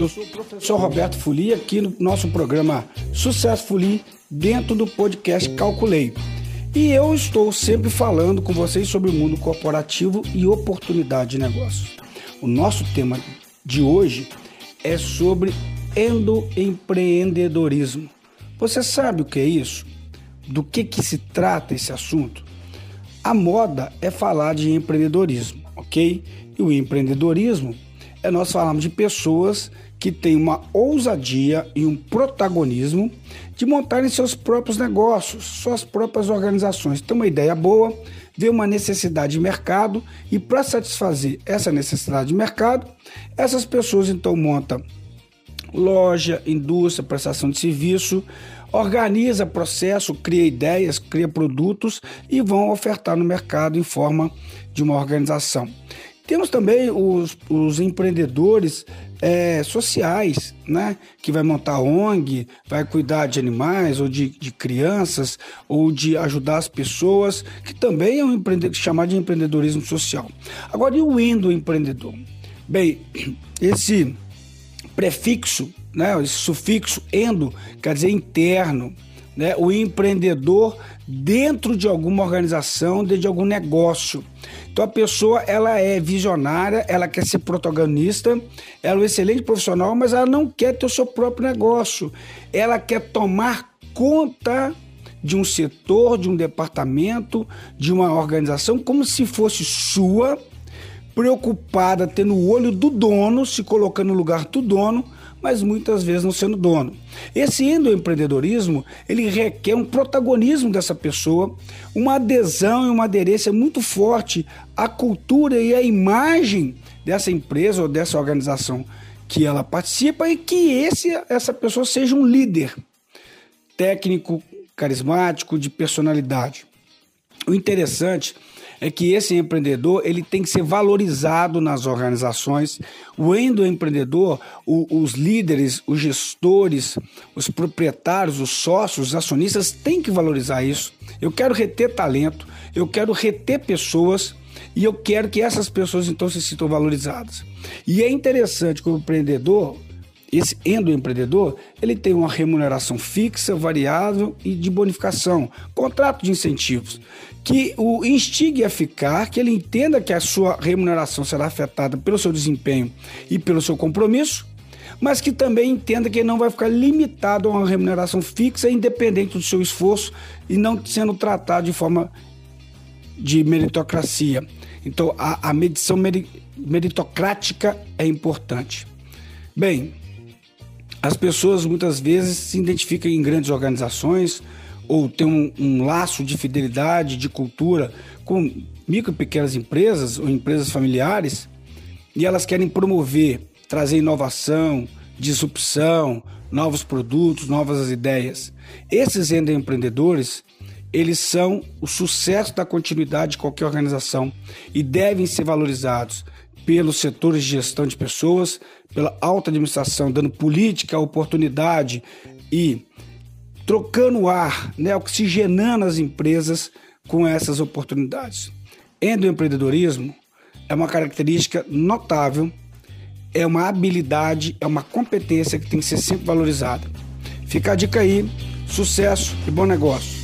Eu sou o professor Roberto Fuli, aqui no nosso programa Sucesso Fuli, dentro do podcast Calculei. E eu estou sempre falando com vocês sobre o mundo corporativo e oportunidade de negócios. O nosso tema de hoje é sobre endoempreendedorismo. Você sabe o que é isso? Do que, que se trata esse assunto? A moda é falar de empreendedorismo, ok? E o empreendedorismo é nós falarmos de pessoas que têm uma ousadia e um protagonismo de montarem seus próprios negócios, suas próprias organizações. Tem uma ideia boa, vê uma necessidade de mercado e para satisfazer essa necessidade de mercado, essas pessoas então montam loja, indústria, prestação de serviço, organiza processo, cria ideias, cria produtos e vão ofertar no mercado em forma de uma organização. Temos também os, os empreendedores é, sociais, né? Que vai montar ONG, vai cuidar de animais ou de, de crianças ou de ajudar as pessoas, que também é um empreendedor, chamado de empreendedorismo social. Agora, e o endoempreendedor? Bem, esse prefixo, né? Esse sufixo endo quer dizer interno, né? O empreendedor dentro de alguma organização, dentro de algum negócio. Então a pessoa ela é visionária, ela quer ser protagonista, ela é um excelente profissional, mas ela não quer ter o seu próprio negócio. Ela quer tomar conta de um setor, de um departamento, de uma organização como se fosse sua, preocupada tendo o olho do dono, se colocando no lugar do dono mas muitas vezes não sendo dono. Esse endoempreendedorismo, ele requer um protagonismo dessa pessoa, uma adesão e uma aderência muito forte à cultura e à imagem dessa empresa ou dessa organização que ela participa e que esse, essa pessoa seja um líder técnico, carismático, de personalidade. O interessante é que esse empreendedor ele tem que ser valorizado nas organizações. O endoempreendedor, o, os líderes, os gestores, os proprietários, os sócios, os acionistas têm que valorizar isso. Eu quero reter talento, eu quero reter pessoas e eu quero que essas pessoas então se sintam valorizadas. E é interessante que o empreendedor esse endoempreendedor, ele tem uma remuneração fixa, variável e de bonificação, contrato de incentivos, que o instigue a ficar, que ele entenda que a sua remuneração será afetada pelo seu desempenho e pelo seu compromisso, mas que também entenda que ele não vai ficar limitado a uma remuneração fixa, independente do seu esforço e não sendo tratado de forma de meritocracia. Então, a, a medição meritocrática é importante. Bem, as pessoas muitas vezes se identificam em grandes organizações ou têm um, um laço de fidelidade, de cultura com micro e pequenas empresas ou empresas familiares e elas querem promover, trazer inovação, disrupção, novos produtos, novas ideias. Esses empreendedores, eles são o sucesso da continuidade de qualquer organização e devem ser valorizados pelos setores de gestão de pessoas, pela alta administração, dando política, oportunidade e trocando ar, né, oxigenando as empresas com essas oportunidades. Endoempreendedorismo é uma característica notável, é uma habilidade, é uma competência que tem que ser sempre valorizada. Fica a dica aí, sucesso e bom negócio.